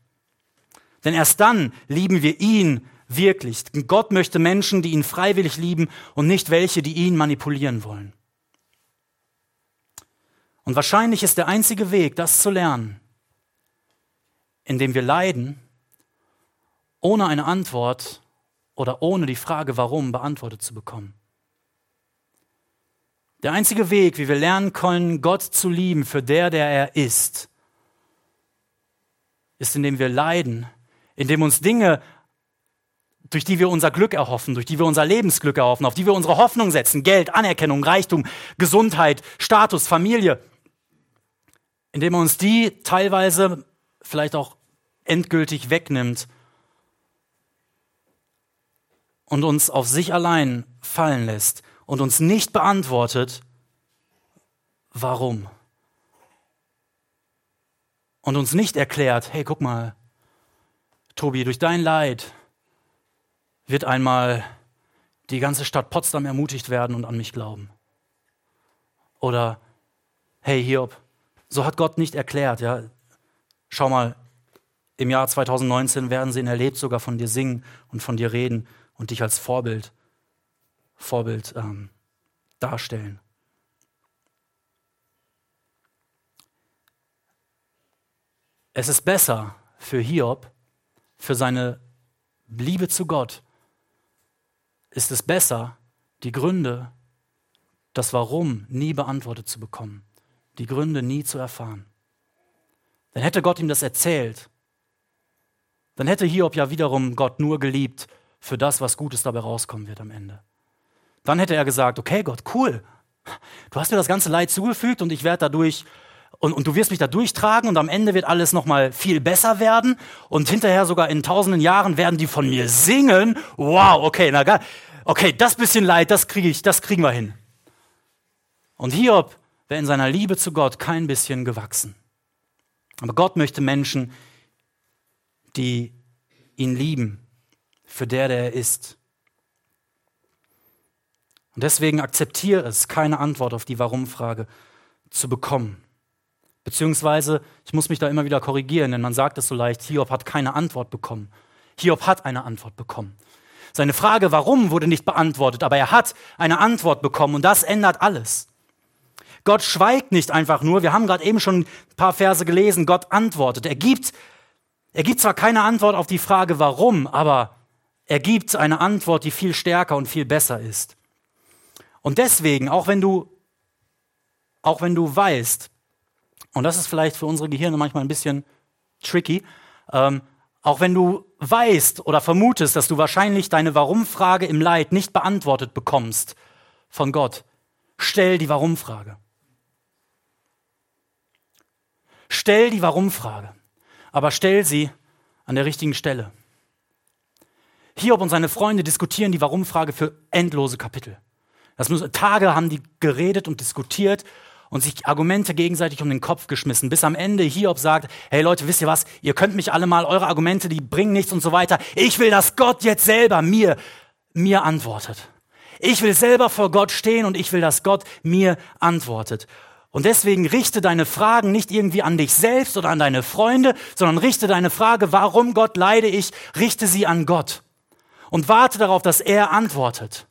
Denn erst dann lieben wir ihn wirklich. Gott möchte Menschen, die ihn freiwillig lieben und nicht welche, die ihn manipulieren wollen. Und wahrscheinlich ist der einzige Weg, das zu lernen, indem wir leiden, ohne eine Antwort oder ohne die Frage warum beantwortet zu bekommen. Der einzige Weg, wie wir lernen können, Gott zu lieben für der, der er ist, ist, indem wir leiden indem uns Dinge, durch die wir unser Glück erhoffen, durch die wir unser Lebensglück erhoffen, auf die wir unsere Hoffnung setzen, Geld, Anerkennung, Reichtum, Gesundheit, Status, Familie, indem er uns die teilweise vielleicht auch endgültig wegnimmt und uns auf sich allein fallen lässt und uns nicht beantwortet, warum. Und uns nicht erklärt, hey, guck mal, Tobi, durch dein Leid wird einmal die ganze Stadt Potsdam ermutigt werden und an mich glauben. Oder, hey Hiob, so hat Gott nicht erklärt, ja. Schau mal, im Jahr 2019 werden sie in Erlebt sogar von dir singen und von dir reden und dich als Vorbild, Vorbild ähm, darstellen. Es ist besser für Hiob, für seine Liebe zu Gott, ist es besser, die Gründe, das Warum nie beantwortet zu bekommen, die Gründe nie zu erfahren. Dann hätte Gott ihm das erzählt. Dann hätte Hiob ja wiederum Gott nur geliebt für das, was Gutes dabei rauskommen wird am Ende. Dann hätte er gesagt, okay Gott, cool, Du hast mir das ganze Leid zugefügt und ich werde dadurch und, und du wirst mich da durchtragen und am Ende wird alles nochmal viel besser werden und hinterher sogar in tausenden Jahren werden die von mir singen. Wow, okay, na geil. Okay, das bisschen Leid, das kriege ich, das kriegen wir hin. Und Hiob wäre in seiner Liebe zu Gott kein bisschen gewachsen. Aber Gott möchte Menschen, die ihn lieben, für der, der er ist. Und deswegen akzeptiere es, keine Antwort auf die Warum-Frage zu bekommen. Beziehungsweise, ich muss mich da immer wieder korrigieren, denn man sagt es so leicht, Hiob hat keine Antwort bekommen. Hiob hat eine Antwort bekommen. Seine Frage, warum, wurde nicht beantwortet, aber er hat eine Antwort bekommen und das ändert alles. Gott schweigt nicht einfach nur, wir haben gerade eben schon ein paar Verse gelesen, Gott antwortet. Er gibt, er gibt zwar keine Antwort auf die Frage, warum, aber er gibt eine Antwort, die viel stärker und viel besser ist. Und deswegen, auch wenn du, auch wenn du weißt, und das ist vielleicht für unsere Gehirne manchmal ein bisschen tricky, ähm, auch wenn du weißt oder vermutest, dass du wahrscheinlich deine Warum-Frage im Leid nicht beantwortet bekommst von Gott, stell die Warum-Frage. Stell die Warum-Frage, aber stell sie an der richtigen Stelle. Hiob und seine Freunde diskutieren die Warum-Frage für endlose Kapitel. Das muss, Tage haben die geredet und diskutiert und sich Argumente gegenseitig um den Kopf geschmissen, bis am Ende Hiob sagt, hey Leute, wisst ihr was, ihr könnt mich alle mal, eure Argumente, die bringen nichts und so weiter. Ich will, dass Gott jetzt selber mir, mir antwortet. Ich will selber vor Gott stehen und ich will, dass Gott mir antwortet. Und deswegen richte deine Fragen nicht irgendwie an dich selbst oder an deine Freunde, sondern richte deine Frage, warum Gott leide ich, richte sie an Gott. Und warte darauf, dass er antwortet.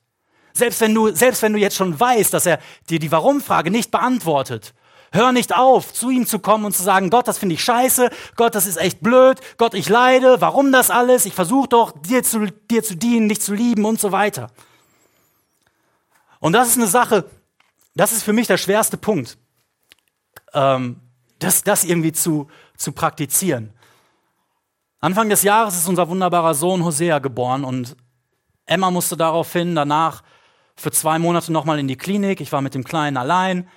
Selbst wenn du, selbst wenn du jetzt schon weißt, dass er dir die Warum-Frage nicht beantwortet, hör nicht auf, zu ihm zu kommen und zu sagen, Gott, das finde ich scheiße, Gott, das ist echt blöd, Gott, ich leide, warum das alles? Ich versuche doch, dir zu, dir zu dienen, dich zu lieben und so weiter. Und das ist eine Sache, das ist für mich der schwerste Punkt, ähm, das, das irgendwie zu, zu praktizieren. Anfang des Jahres ist unser wunderbarer Sohn Hosea geboren und Emma musste daraufhin danach für zwei Monate nochmal in die Klinik. Ich war mit dem Kleinen allein.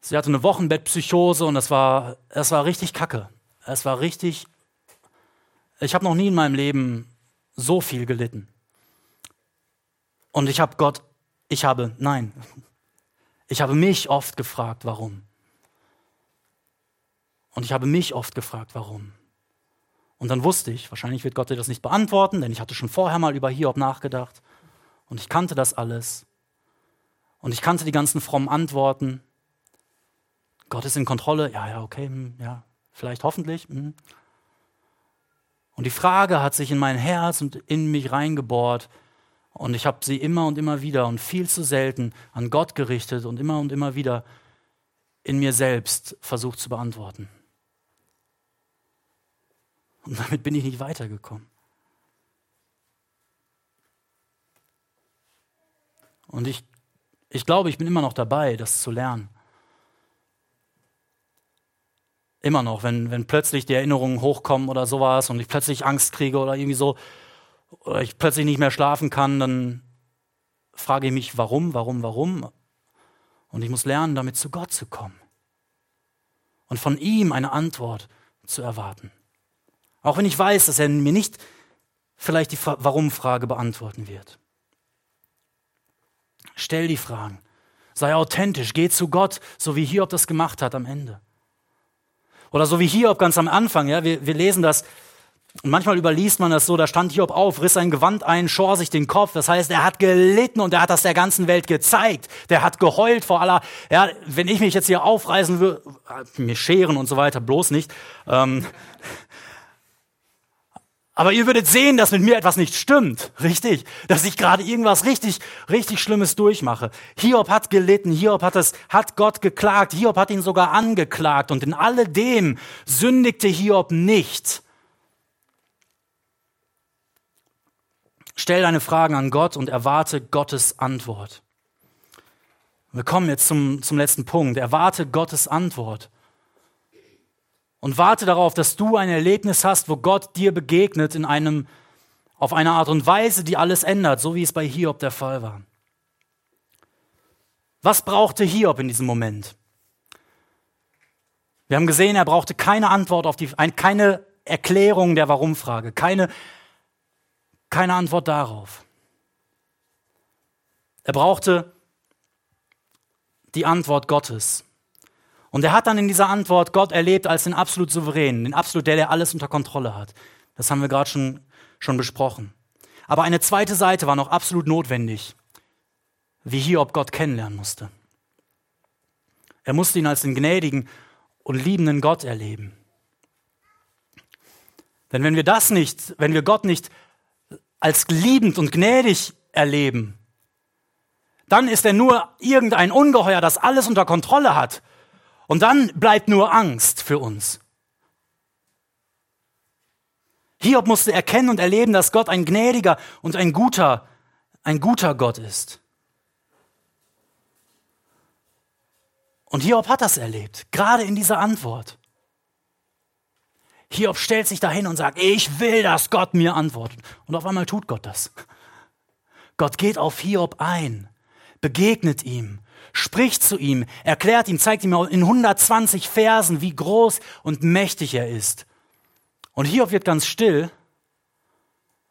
Sie hatte eine Wochenbettpsychose und das war, das war richtig kacke. Es war richtig. Ich habe noch nie in meinem Leben so viel gelitten. Und ich habe Gott, ich habe, nein, ich habe mich oft gefragt, warum. Und ich habe mich oft gefragt, warum. Und dann wusste ich, wahrscheinlich wird Gott dir das nicht beantworten, denn ich hatte schon vorher mal über Hiob nachgedacht. Und ich kannte das alles. Und ich kannte die ganzen frommen Antworten. Gott ist in Kontrolle. Ja, ja, okay, hm, ja, vielleicht hoffentlich. Hm. Und die Frage hat sich in mein Herz und in mich reingebohrt. Und ich habe sie immer und immer wieder und viel zu selten an Gott gerichtet und immer und immer wieder in mir selbst versucht zu beantworten. Und damit bin ich nicht weitergekommen. Und ich, ich glaube, ich bin immer noch dabei, das zu lernen. Immer noch, wenn, wenn plötzlich die Erinnerungen hochkommen oder sowas und ich plötzlich Angst kriege oder irgendwie so, oder ich plötzlich nicht mehr schlafen kann, dann frage ich mich, warum, warum, warum? Und ich muss lernen, damit zu Gott zu kommen. Und von ihm eine Antwort zu erwarten. Auch wenn ich weiß, dass er mir nicht vielleicht die Warum-Frage beantworten wird. Stell die Fragen. Sei authentisch. Geh zu Gott, so wie Hiob das gemacht hat am Ende. Oder so wie Hiob ganz am Anfang. Ja, wir, wir lesen das. Und manchmal überliest man das so, da stand Hiob auf, riss sein Gewand ein, schor sich den Kopf. Das heißt, er hat gelitten und er hat das der ganzen Welt gezeigt. Der hat geheult vor aller, ja, wenn ich mich jetzt hier aufreißen würde, mir scheren und so weiter, bloß nicht. Ähm, aber ihr würdet sehen, dass mit mir etwas nicht stimmt, richtig? Dass ich gerade irgendwas richtig, richtig Schlimmes durchmache. Hiob hat gelitten, Hiob hat es, hat Gott geklagt, Hiob hat ihn sogar angeklagt und in alledem sündigte Hiob nicht. Stell deine Fragen an Gott und erwarte Gottes Antwort. Wir kommen jetzt zum, zum letzten Punkt. Erwarte Gottes Antwort. Und warte darauf, dass du ein Erlebnis hast, wo Gott dir begegnet in einem, auf eine Art und Weise, die alles ändert, so wie es bei Hiob der Fall war. Was brauchte Hiob in diesem Moment? Wir haben gesehen, er brauchte keine Antwort auf die, keine Erklärung der Warum-Frage, keine, keine Antwort darauf. Er brauchte die Antwort Gottes. Und er hat dann in dieser Antwort Gott erlebt als den absolut souveränen, den absolut der, der alles unter Kontrolle hat. Das haben wir gerade schon, schon besprochen. Aber eine zweite Seite war noch absolut notwendig, wie Hiob Gott kennenlernen musste. Er musste ihn als den gnädigen und liebenden Gott erleben. Denn wenn wir das nicht, wenn wir Gott nicht als liebend und gnädig erleben, dann ist er nur irgendein Ungeheuer, das alles unter Kontrolle hat. Und dann bleibt nur Angst für uns. Hiob musste erkennen und erleben, dass Gott ein gnädiger und ein guter, ein guter Gott ist. Und Hiob hat das erlebt, gerade in dieser Antwort. Hiob stellt sich dahin und sagt, ich will, dass Gott mir antwortet. Und auf einmal tut Gott das. Gott geht auf Hiob ein, begegnet ihm, spricht zu ihm, erklärt ihm, zeigt ihm in 120 Versen, wie groß und mächtig er ist. Und Hiob wird ganz still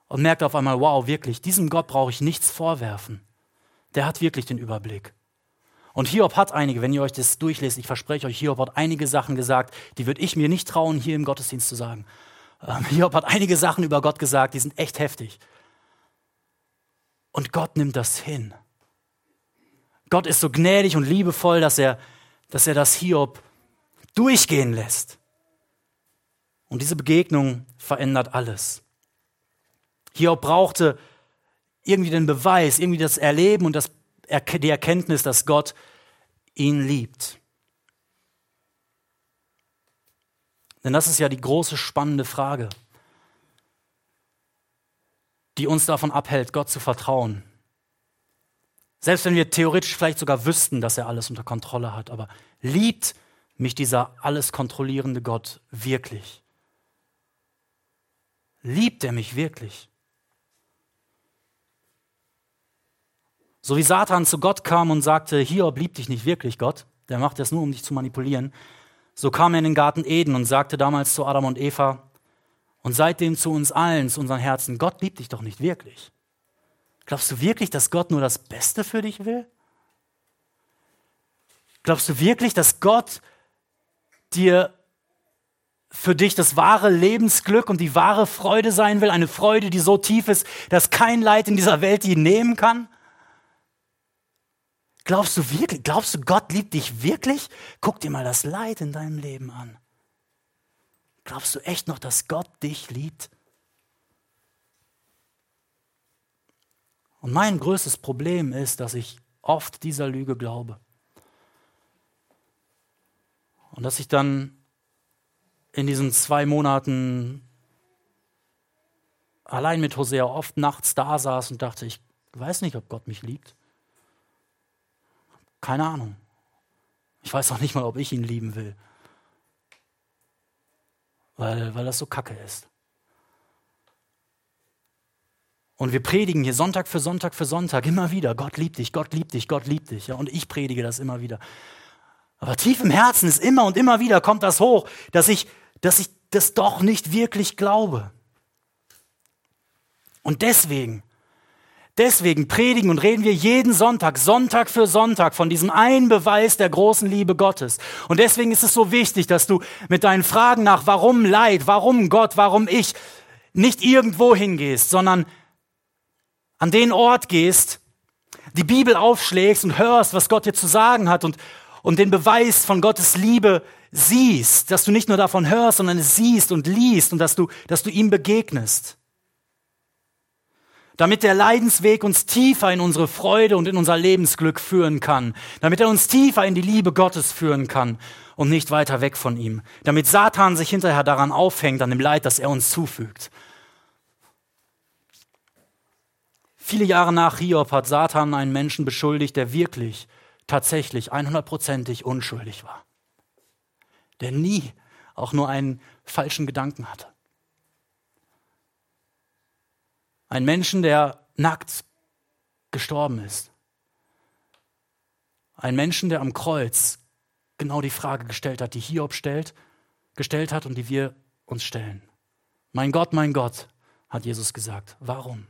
und merkt auf einmal, wow, wirklich, diesem Gott brauche ich nichts vorwerfen. Der hat wirklich den Überblick. Und Hiob hat einige, wenn ihr euch das durchlest, ich verspreche euch, Hiob hat einige Sachen gesagt, die würde ich mir nicht trauen, hier im Gottesdienst zu sagen. Ähm, *laughs* Hiob hat einige Sachen über Gott gesagt, die sind echt heftig. Und Gott nimmt das hin. Gott ist so gnädig und liebevoll, dass er, dass er das Hiob durchgehen lässt. Und diese Begegnung verändert alles. Hiob brauchte irgendwie den Beweis, irgendwie das Erleben und das, die Erkenntnis, dass Gott ihn liebt. Denn das ist ja die große spannende Frage, die uns davon abhält, Gott zu vertrauen. Selbst wenn wir theoretisch vielleicht sogar wüssten, dass er alles unter Kontrolle hat, aber liebt mich dieser alles kontrollierende Gott wirklich? Liebt er mich wirklich? So wie Satan zu Gott kam und sagte, Hiob liebt dich nicht wirklich, Gott, der macht das nur, um dich zu manipulieren. So kam er in den Garten Eden und sagte damals zu Adam und Eva und seitdem zu uns allen, zu unseren Herzen, Gott liebt dich doch nicht wirklich. Glaubst du wirklich, dass Gott nur das Beste für dich will? Glaubst du wirklich, dass Gott dir für dich das wahre Lebensglück und die wahre Freude sein will, eine Freude, die so tief ist, dass kein Leid in dieser Welt die nehmen kann? Glaubst du wirklich, glaubst du, Gott liebt dich wirklich? Guck dir mal das Leid in deinem Leben an. Glaubst du echt noch, dass Gott dich liebt? Und mein größtes Problem ist, dass ich oft dieser Lüge glaube. Und dass ich dann in diesen zwei Monaten allein mit Hosea oft nachts da saß und dachte, ich weiß nicht, ob Gott mich liebt. Keine Ahnung. Ich weiß auch nicht mal, ob ich ihn lieben will. Weil, weil das so kacke ist. Und wir predigen hier Sonntag für Sonntag für Sonntag immer wieder, Gott liebt dich, Gott liebt dich, Gott liebt dich. Ja, und ich predige das immer wieder. Aber tief im Herzen ist immer und immer wieder kommt das hoch, dass ich dass ich das doch nicht wirklich glaube. Und deswegen, deswegen predigen und reden wir jeden Sonntag, Sonntag für Sonntag von diesem einen Beweis der großen Liebe Gottes. Und deswegen ist es so wichtig, dass du mit deinen Fragen nach warum Leid, warum Gott, warum ich nicht irgendwo hingehst, sondern an den Ort gehst, die Bibel aufschlägst und hörst, was Gott dir zu sagen hat und, und den Beweis von Gottes Liebe siehst, dass du nicht nur davon hörst, sondern es siehst und liest und dass du, dass du ihm begegnest. Damit der Leidensweg uns tiefer in unsere Freude und in unser Lebensglück führen kann. Damit er uns tiefer in die Liebe Gottes führen kann und nicht weiter weg von ihm. Damit Satan sich hinterher daran aufhängt, an dem Leid, das er uns zufügt. Viele Jahre nach Hiob hat Satan einen Menschen beschuldigt, der wirklich, tatsächlich, 100%ig unschuldig war der nie auch nur einen falschen Gedanken hatte. Ein Menschen, der nackt gestorben ist. Ein Menschen, der am Kreuz genau die Frage gestellt hat, die Hiob stellt, gestellt hat und die wir uns stellen. Mein Gott, mein Gott, hat Jesus gesagt. Warum?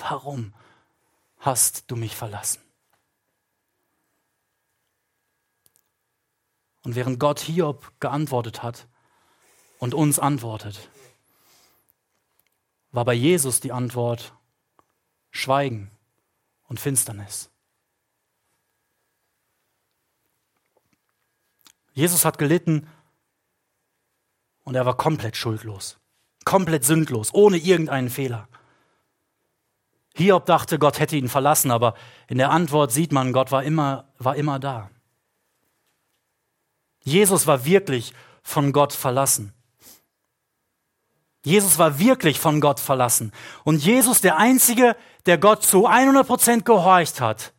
Warum hast du mich verlassen? Und während Gott Hiob geantwortet hat und uns antwortet, war bei Jesus die Antwort Schweigen und Finsternis. Jesus hat gelitten und er war komplett schuldlos, komplett sündlos, ohne irgendeinen Fehler. Hiob dachte, Gott hätte ihn verlassen, aber in der Antwort sieht man, Gott war immer, war immer da. Jesus war wirklich von Gott verlassen. Jesus war wirklich von Gott verlassen. Und Jesus, der Einzige, der Gott zu 100 Prozent gehorcht hat,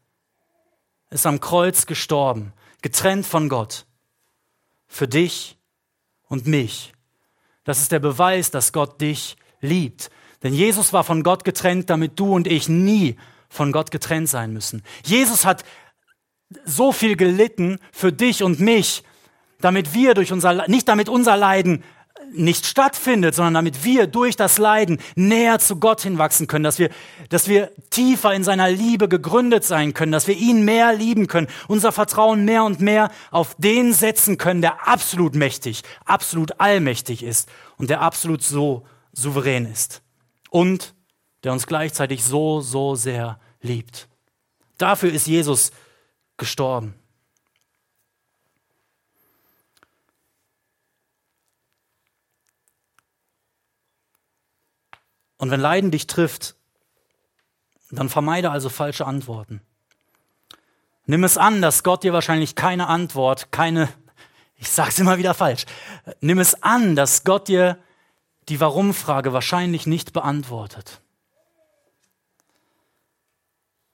ist am Kreuz gestorben, getrennt von Gott. Für dich und mich. Das ist der Beweis, dass Gott dich liebt. Denn Jesus war von Gott getrennt, damit du und ich nie von Gott getrennt sein müssen. Jesus hat so viel gelitten für dich und mich, damit wir durch unser, nicht damit unser Leiden nicht stattfindet, sondern damit wir durch das Leiden näher zu Gott hinwachsen können, dass wir, dass wir tiefer in seiner Liebe gegründet sein können, dass wir ihn mehr lieben können, unser Vertrauen mehr und mehr auf den setzen können, der absolut mächtig, absolut allmächtig ist und der absolut so souverän ist und der uns gleichzeitig so, so sehr liebt. Dafür ist Jesus gestorben. Und wenn Leiden dich trifft, dann vermeide also falsche Antworten. Nimm es an, dass Gott dir wahrscheinlich keine Antwort, keine, ich sag's immer wieder falsch, nimm es an, dass Gott dir die Warum-Frage wahrscheinlich nicht beantwortet.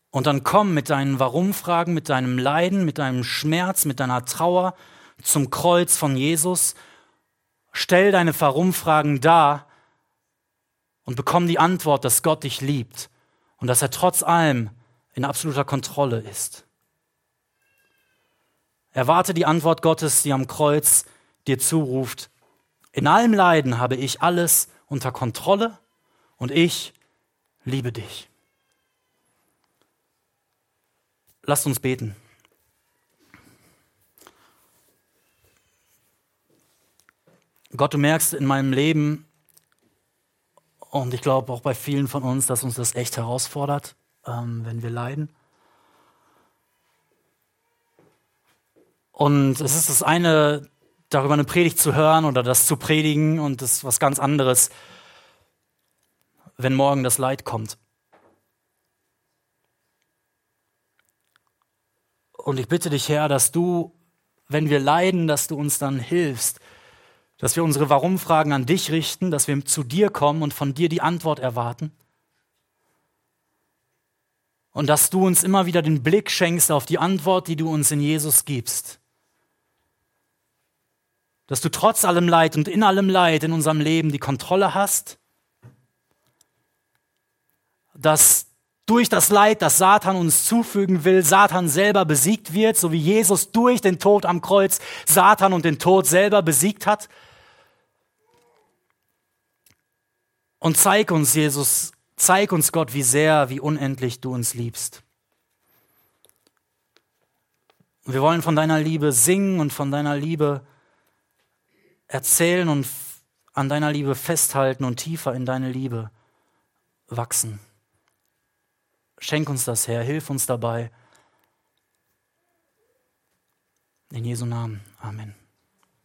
Und dann komm mit deinen Warum-Fragen, mit deinem Leiden, mit deinem Schmerz, mit deiner Trauer zum Kreuz von Jesus. Stell deine Warum-Fragen dar und bekomm die Antwort, dass Gott dich liebt und dass er trotz allem in absoluter Kontrolle ist. Erwarte die Antwort Gottes, die am Kreuz dir zuruft, in allem Leiden habe ich alles unter Kontrolle und ich liebe dich. Lasst uns beten. Gott, du merkst in meinem Leben, und ich glaube auch bei vielen von uns, dass uns das echt herausfordert, ähm, wenn wir leiden. Und es ist das eine, darüber eine Predigt zu hören oder das zu predigen und das ist was ganz anderes, wenn morgen das Leid kommt. Und ich bitte dich, Herr, dass du, wenn wir leiden, dass du uns dann hilfst, dass wir unsere Warum-Fragen an dich richten, dass wir zu dir kommen und von dir die Antwort erwarten. Und dass du uns immer wieder den Blick schenkst auf die Antwort, die du uns in Jesus gibst. Dass du trotz allem Leid und in allem Leid in unserem Leben die Kontrolle hast. Dass durch das Leid, das Satan uns zufügen will, Satan selber besiegt wird, so wie Jesus durch den Tod am Kreuz Satan und den Tod selber besiegt hat. Und zeig uns, Jesus, zeig uns, Gott, wie sehr, wie unendlich du uns liebst. Wir wollen von deiner Liebe singen und von deiner Liebe erzählen und an deiner Liebe festhalten und tiefer in deine Liebe wachsen. Schenk uns das, Herr, hilf uns dabei. In Jesu Namen. Amen.